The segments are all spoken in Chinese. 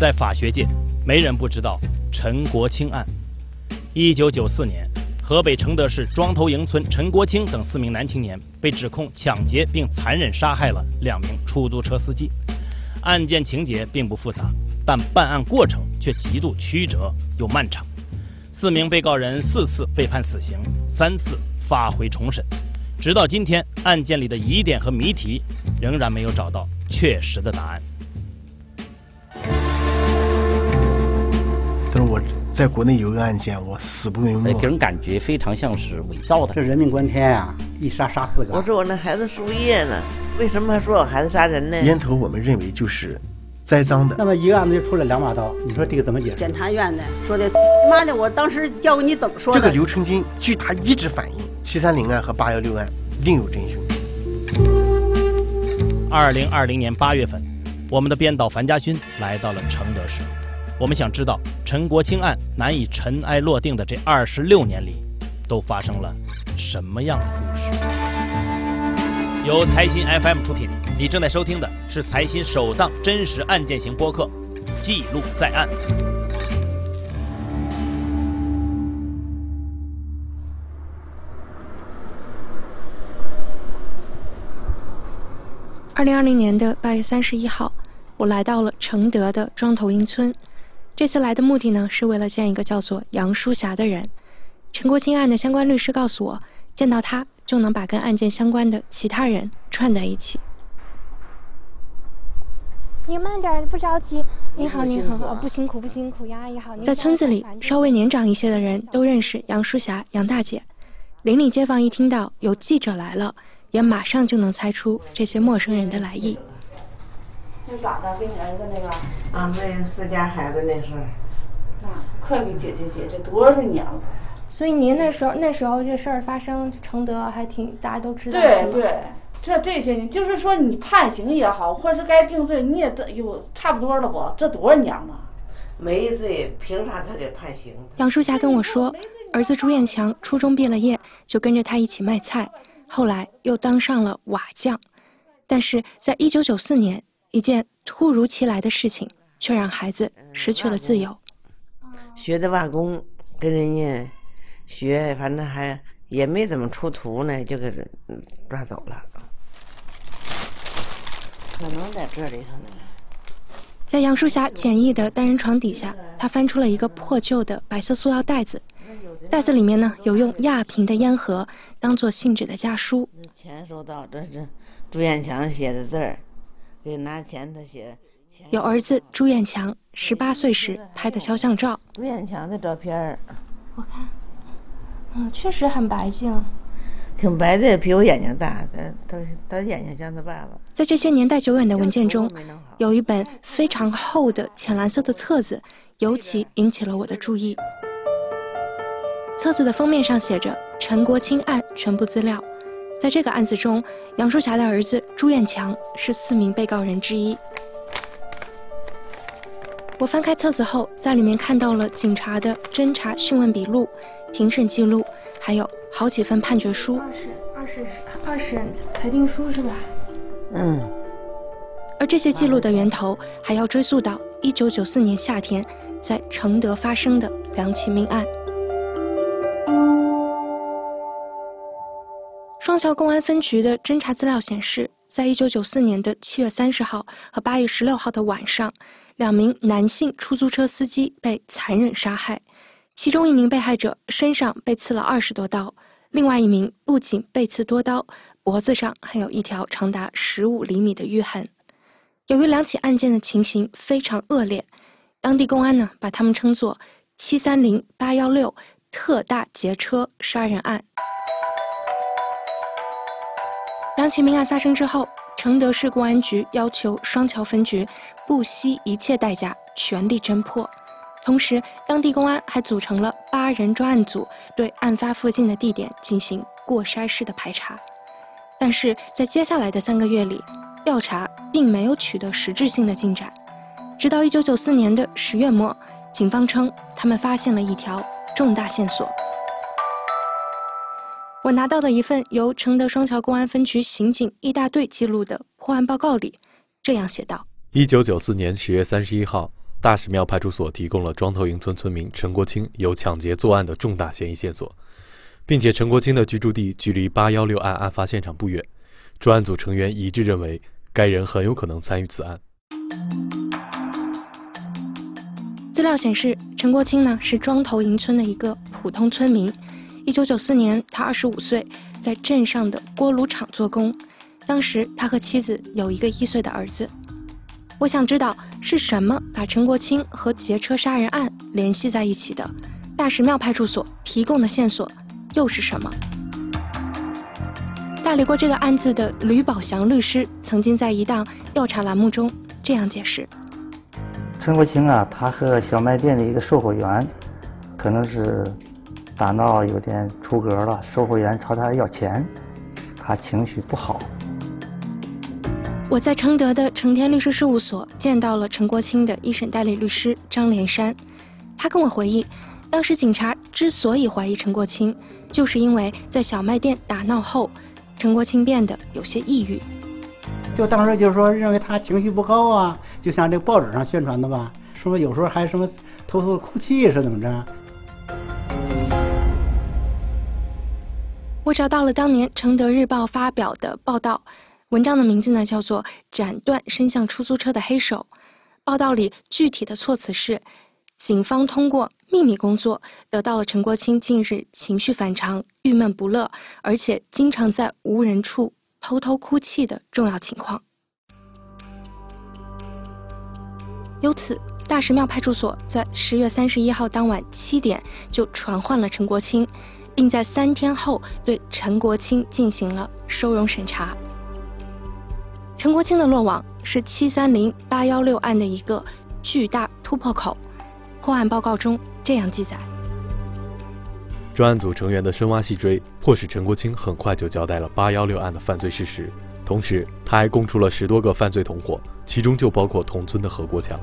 在法学界，没人不知道陈国清案。一九九四年，河北承德市庄头营村陈国清等四名男青年被指控抢劫并残忍杀害了两名出租车司机。案件情节并不复杂，但办案过程却极度曲折又漫长。四名被告人四次被判死刑，三次发回重审，直到今天，案件里的疑点和谜题仍然没有找到确实的答案。在国内有个案件，我死不瞑目。给人感觉非常像是伪造的。这人命关天啊！一杀杀四个。我说我那孩子输液呢，为什么还说我孩子杀人呢？烟头我们认为就是栽赃的。那么一个案子就出了两把刀，你说这个怎么解释？检察院呢说的，妈的，我当时交给你怎么说？这个刘成金，据他一直反映，七三零案和八幺六案另有真凶。二零二零年八月份，我们的编导樊家军来到了承德市。我们想知道陈国清案难以尘埃落定的这二十六年里，都发生了什么样的故事？由财新 FM 出品，你正在收听的是财新首档真实案件型播客《记录在案》。二零二零年的八月三十一号，我来到了承德的庄头营村。这次来的目的呢，是为了见一个叫做杨淑霞的人。陈国清案的相关律师告诉我，见到他就能把跟案件相关的其他人串在一起。你慢点，不着急。你好，你好，不辛苦，不辛苦。杨阿姨好。在村子里，稍微年长一些的人都认识杨淑霞、杨大姐。邻里街坊一听到有记者来了，也马上就能猜出这些陌生人的来意。是咋的？给你儿子那个啊，那自家孩子那事儿，啊，快给解决解决，多少年了。所以您那时候那时候这事儿发生，承德还挺大家都知道。对对，这这些年就是说你判刑也好，或者是该定罪，你也得有差不多了不？这多少年了？没罪，凭啥他给判刑？杨淑霞跟我说，儿子朱彦强初中毕了业，就跟着他一起卖菜，后来又当上了瓦匠，但是在一九九四年。一件突如其来的事情，却让孩子失去了自由。学的瓦工，跟人家学，反正还也没怎么出图呢，就给抓走了。可能在这里头呢。在杨淑霞简易的单人床底下，他翻出了一个破旧的白色塑料袋子，袋子里面呢有用亚平的烟盒当做信纸的家书。钱收到，这是朱彦强写的字儿。给拿钱，他写。有儿子朱彦强十八岁时拍的肖像照。朱彦强的照片我看，嗯，确实很白净，挺白的，比我眼睛大。他他他眼睛像他爸爸。在这些年代久远的文件中，有一本非常厚的浅蓝色的册子，尤其引起了我的注意。册子的封面上写着“陈国清案全部资料”。在这个案子中，杨淑霞的儿子朱彦强是四名被告人之一。我翻开册子后，在里面看到了警察的侦查讯问笔录、庭审记录，还有好几份判决书。二审、二审、二审裁定书是吧？嗯。而这些记录的源头还要追溯到一九九四年夏天，在承德发生的两起命案。双桥公安分局的侦查资料显示，在一九九四年的七月三十号和八月十六号的晚上，两名男性出租车司机被残忍杀害。其中一名被害者身上被刺了二十多刀，另外一名不仅被刺多刀，脖子上还有一条长达十五厘米的淤痕。由于两起案件的情形非常恶劣，当地公安呢把他们称作“七三零八幺六特大劫车杀人案”。两起命案发生之后，承德市公安局要求双桥分局不惜一切代价全力侦破，同时当地公安还组成了八人专案组，对案发附近的地点进行过筛式的排查。但是在接下来的三个月里，调查并没有取得实质性的进展。直到一九九四年的十月末，警方称他们发现了一条重大线索。我拿到的一份由承德双桥公安分局刑警一大队记录的破案报告里，这样写道：一九九四年十月三十一号，大石庙派出所提供了庄头营村村民陈国清有抢劫作案的重大嫌疑线索，并且陈国清的居住地距离八幺六案案发现场不远，专案组成员一致认为该人很有可能参与此案。资料显示，陈国清呢是庄头营村的一个普通村民。一九九四年，他二十五岁，在镇上的锅炉厂做工。当时他和妻子有一个一岁的儿子。我想知道是什么把陈国清和劫车杀人案联系在一起的？大石庙派出所提供的线索又是什么？代理过这个案子的吕宝祥律师曾经在一档调查栏目中这样解释。陈国清啊，他和小卖店的一个售货员，可能是打闹有点出格了。售货员朝他要钱，他情绪不好。我在承德的成天律师事务所见到了陈国清的一审代理律师张连山，他跟我回忆，当时警察之所以怀疑陈国清，就是因为在小卖店打闹后，陈国清变得有些抑郁。就当时就是说认为他情绪不高啊，就像这报纸上宣传的吧，说有时候还什么偷偷哭泣是怎么着？我找到了当年《承德日报》发表的报道，文章的名字呢叫做《斩断伸向出租车的黑手》。报道里具体的措辞是：警方通过秘密工作得到了陈国清近日情绪反常、郁闷不乐，而且经常在无人处。偷偷哭泣的重要情况。由此，大石庙派出所在十月三十一号当晚七点就传唤了陈国清，并在三天后对陈国清进行了收容审查。陈国清的落网是七三零八幺六案的一个巨大突破口。破案报告中这样记载。专案组成员的深挖细追，迫使陈国清很快就交代了八幺六案的犯罪事实。同时，他还供出了十多个犯罪同伙，其中就包括同村的何国强。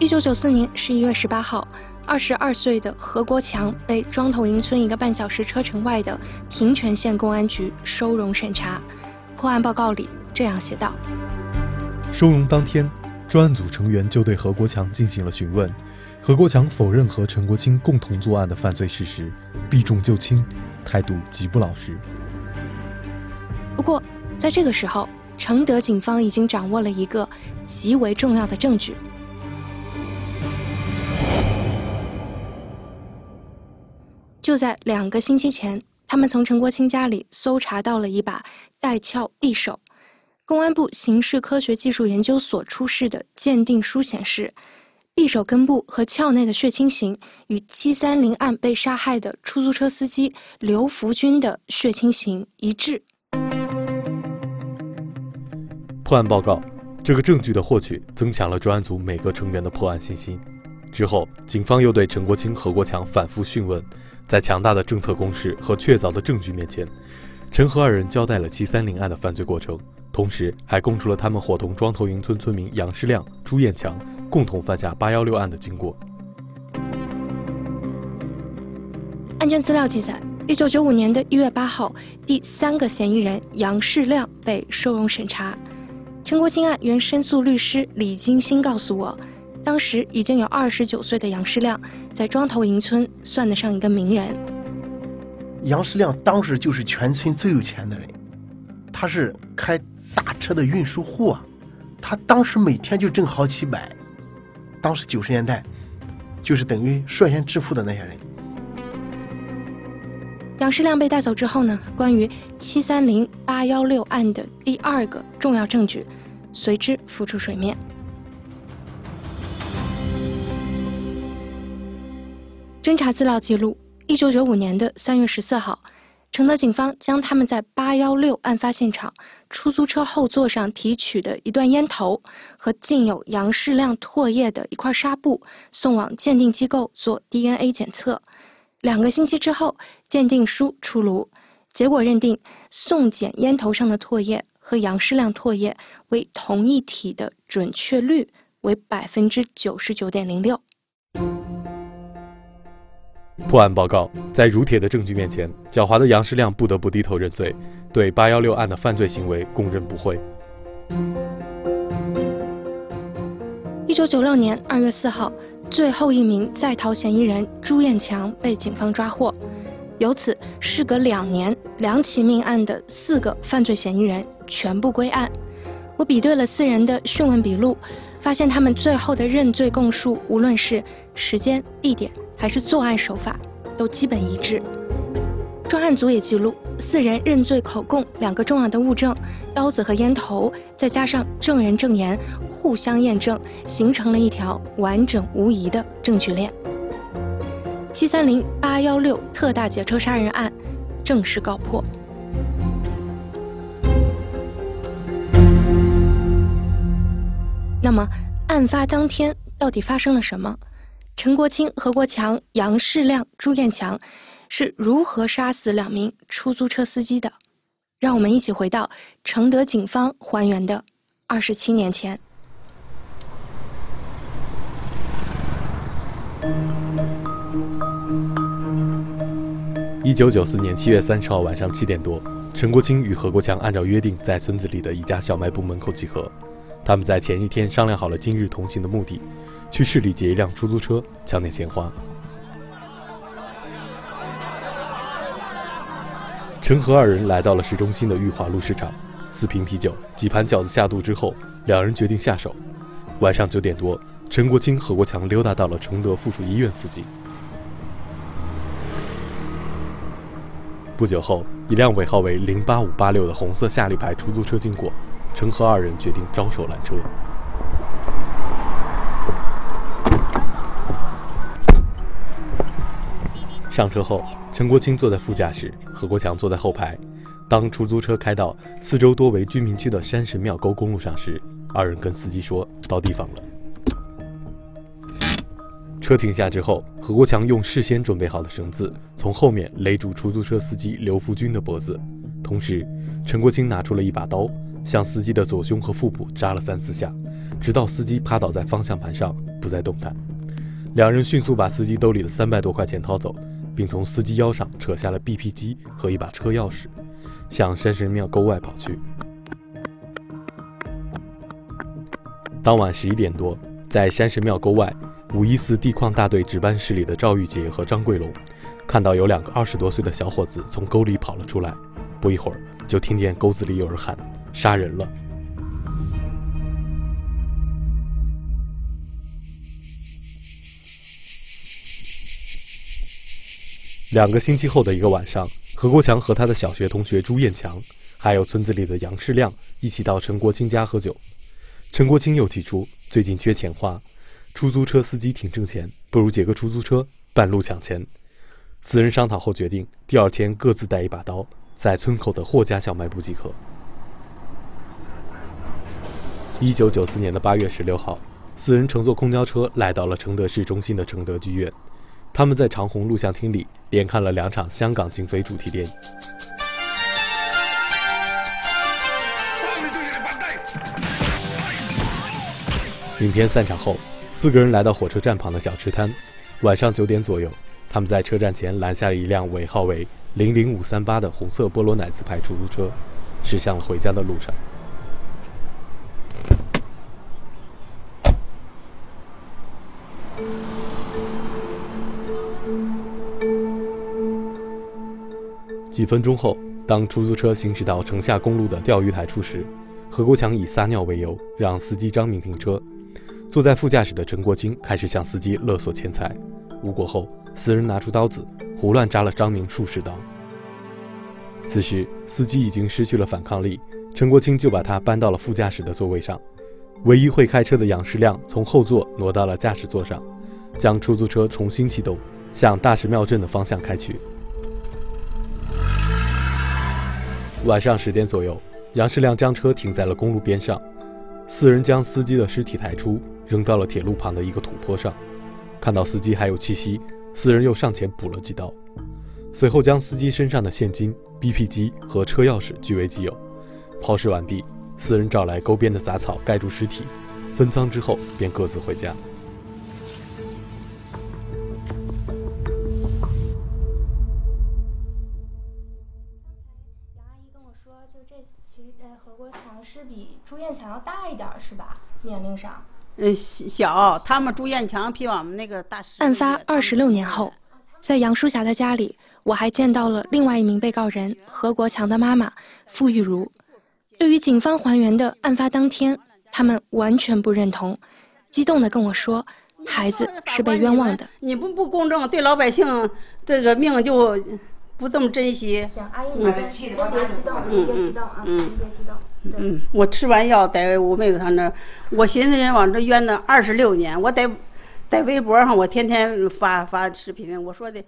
一九九四年十一月十八号，二十二岁的何国强被庄头营村一个半小时车程外的平泉县公安局收容审查。破案报告里这样写道：收容当天，专案组成员就对何国强进行了询问。何国强否认和陈国清共同作案的犯罪事实，避重就轻，态度极不老实。不过，在这个时候，承德警方已经掌握了一个极为重要的证据。就在两个星期前，他们从陈国清家里搜查到了一把带鞘匕首。公安部刑事科学技术研究所出示的鉴定书显示。匕首根部和鞘内的血清型与七三零案被杀害的出租车司机刘福军的血清型一致。破案报告，这个证据的获取增强了专案组每个成员的破案信心。之后，警方又对陈国清、何国强反复讯问，在强大的政策攻势和确凿的证据面前，陈何二人交代了七三零案的犯罪过程，同时还供出了他们伙同庄头营村村民杨世亮、朱彦强。共同犯下八幺六案的经过。案卷资料记载，一九九五年的一月八号，第三个嫌疑人杨世亮被收容审查。陈国清案原申诉律师李金星告诉我，当时已经有二十九岁的杨世亮在庄头营村算得上一个名人。杨世亮当时就是全村最有钱的人，他是开大车的运输户啊，他当时每天就挣好几百。当时九十年代，就是等于率先致富的那些人。杨世亮被带走之后呢，关于七三零八幺六案的第二个重要证据，随之浮出水面。侦查资料记录，一九九五年的三月十四号。承德警方将他们在八幺六案发现场出租车后座上提取的一段烟头和浸有杨世亮唾液的一块纱布送往鉴定机构做 DNA 检测。两个星期之后，鉴定书出炉，结果认定送检烟头上的唾液和杨世亮唾液为同一体的准确率为百分之九十九点零六。破案报告在如铁的证据面前，狡猾的杨世亮不得不低头认罪，对八幺六案的犯罪行为供认不讳。一九九六年二月四号，最后一名在逃嫌疑人朱彦强被警方抓获。由此，事隔两年，两起命案的四个犯罪嫌疑人全部归案。我比对了四人的讯问笔录，发现他们最后的认罪供述，无论是时间、地点还是作案手法，都基本一致。专案组也记录，四人认罪口供两个重要的物证：刀子和烟头，再加上证人证言，互相验证，形成了一条完整无疑的证据链。七三零八幺六特大劫车杀人案正式告破。那么，案发当天到底发生了什么？陈国清、何国强、杨世亮、朱彦强是如何杀死两名出租车司机的？让我们一起回到承德警方还原的二十七年前。一九九四年七月三十号晚上七点多，陈国清与何国强按照约定在村子里的一家小卖部门口集合。他们在前一天商量好了今日同行的目的，去市里劫一辆出租车，抢点钱花。陈和二人来到了市中心的裕华路市场，四瓶啤酒、几盘饺子下肚之后，两人决定下手。晚上九点多，陈国清、何国强溜达到了承德附属医院附近。不久后，一辆尾号为零八五八六的红色夏利牌出租车经过。陈和二人决定招手拦车。上车后，陈国清坐在副驾驶，何国强坐在后排。当出租车开到四周多为居民区的山神庙沟公路上时，二人跟司机说到地方了。车停下之后，何国强用事先准备好的绳子从后面勒住出租车司机刘福军的脖子，同时，陈国清拿出了一把刀。向司机的左胸和腹部扎了三四下，直到司机趴倒在方向盘上不再动弹。两人迅速把司机兜里的三百多块钱掏走，并从司机腰上扯下了 BP 机和一把车钥匙，向山神庙沟外跑去。当晚十一点多，在山神庙沟外五一四地矿大队值班室里的赵玉杰和张桂龙，看到有两个二十多岁的小伙子从沟里跑了出来，不一会儿就听见沟子里有人喊。杀人了。两个星期后的一个晚上，何国强和他的小学同学朱彦强，还有村子里的杨世亮一起到陈国清家喝酒。陈国清又提出最近缺钱花，出租车司机挺挣钱，不如借个出租车半路抢钱。四人商讨后决定，第二天各自带一把刀，在村口的霍家小卖部集合。一九九四年的八月十六号，四人乘坐公交车来到了承德市中心的承德剧院。他们在长虹录像厅里连看了两场香港警匪主题电影。影片散场后，四个人来到火车站旁的小吃摊。晚上九点左右，他们在车站前拦下了一辆尾号为零零五三八的红色波罗乃兹牌出租车，驶向了回家的路上。几分钟后，当出租车行驶到城下公路的钓鱼台处时，何国强以撒尿为由让司机张明停车。坐在副驾驶的陈国清开始向司机勒索钱财。无果后，四人拿出刀子胡乱扎了张明数十刀。此时，司机已经失去了反抗力，陈国清就把他搬到了副驾驶的座位上。唯一会开车的杨世亮从后座挪到了驾驶座上，将出租车重新启动，向大石庙镇的方向开去。晚上十点左右，杨世亮将车停在了公路边上，四人将司机的尸体抬出，扔到了铁路旁的一个土坡上。看到司机还有气息，四人又上前补了几刀，随后将司机身上的现金、BP 机和车钥匙据为己有。抛尸完毕，四人找来沟边的杂草盖住尸体，分赃之后便各自回家。大一点是吧？年龄上。嗯，小，他们朱艳强比我们那个大十。案发二十六年后，在杨淑霞的家里，我还见到了另外一名被告人何国强的妈妈傅玉茹。对于警方还原的案发当天，他们完全不认同，激动地跟我说：“孩子是被冤枉的。”你不不公正，对老百姓这个命就不这么珍惜。行，阿姨，你先先别激动，别激动啊，别激动。嗯，我吃完药在我妹子她那儿，我寻思往这冤呢二十六年，我在在微博上我天天发发视频，我说的。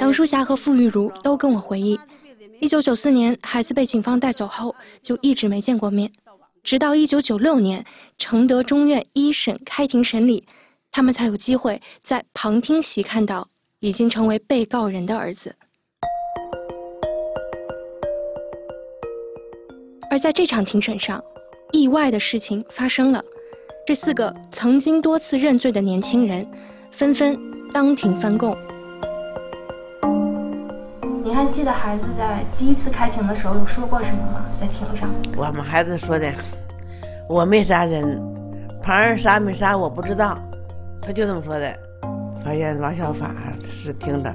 杨淑霞和傅玉茹都跟我回忆，一九九四年孩子被警方带走后，就一直没见过面，直到一九九六年承德中院一审开庭审理，他们才有机会在旁听席看到已经成为被告人的儿子。而在这场庭审上，意外的事情发生了。这四个曾经多次认罪的年轻人，纷纷当庭翻供。你还记得孩子在第一次开庭的时候有说过什么吗？在庭上，我们孩子说的：“我没杀人，旁人杀没杀我不知道。”他就这么说的。法院王小法是庭长，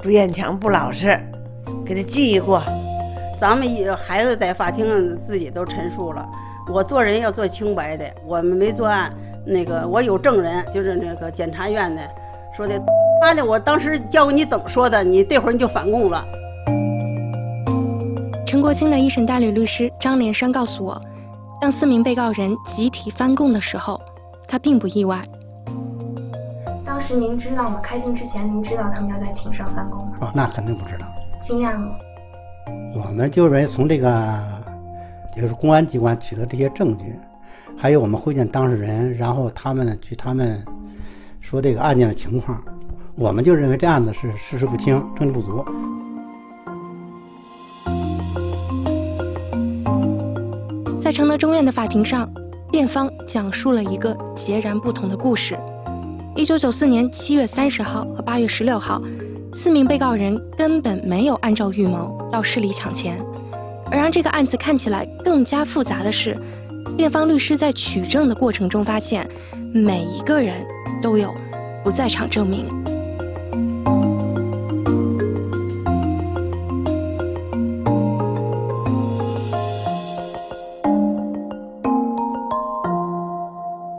朱艳强不老实，给他记一过。咱们一孩子在法庭上自己都陈述了，我做人要做清白的，我们没作案。那个我有证人，就是那个检察院的说的，妈的，我当时教给你怎么说的，你这会儿你就反供了。陈国清的一审代理律师张连山告诉我，当四名被告人集体翻供的时候，他并不意外。当时您知道吗？开庭之前您知道他们要在庭上翻供吗？哦，那肯定不知道。惊讶吗？我们就认为从这个，就是公安机关取得这些证据，还有我们会见当事人，然后他们据他们说这个案件的情况，我们就认为这案子是事实不清，证据不足。在承德中院的法庭上，辩方讲述了一个截然不同的故事。一九九四年七月三十号和八月十六号。四名被告人根本没有按照预谋到市里抢钱，而让这个案子看起来更加复杂的是，辩方律师在取证的过程中发现，每一个人都有不在场证明。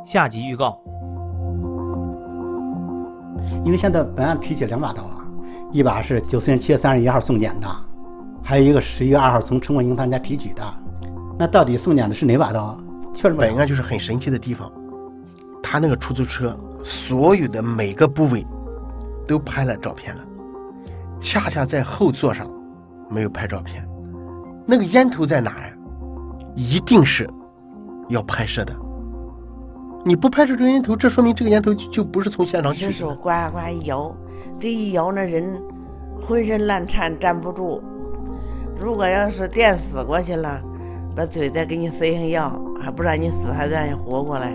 下集预告：因为现在本案提起两把刀啊。一把是九四年七月三十一号送检的，还有一个十一月二号从陈冠英他家提取的。那到底送检的是哪把刀？确实，本案就是很神奇的地方。他那个出租车所有的每个部位都拍了照片了，恰恰在后座上没有拍照片。那个烟头在哪呀？一定是要拍摄的。你不拍摄这个烟头，这说明这个烟头就不是从现场取的。手呱呱一摇。这一摇，那人浑身乱颤，站不住。如果要是电死过去了，把嘴再给你塞上药，还不让你死，还让你活过来。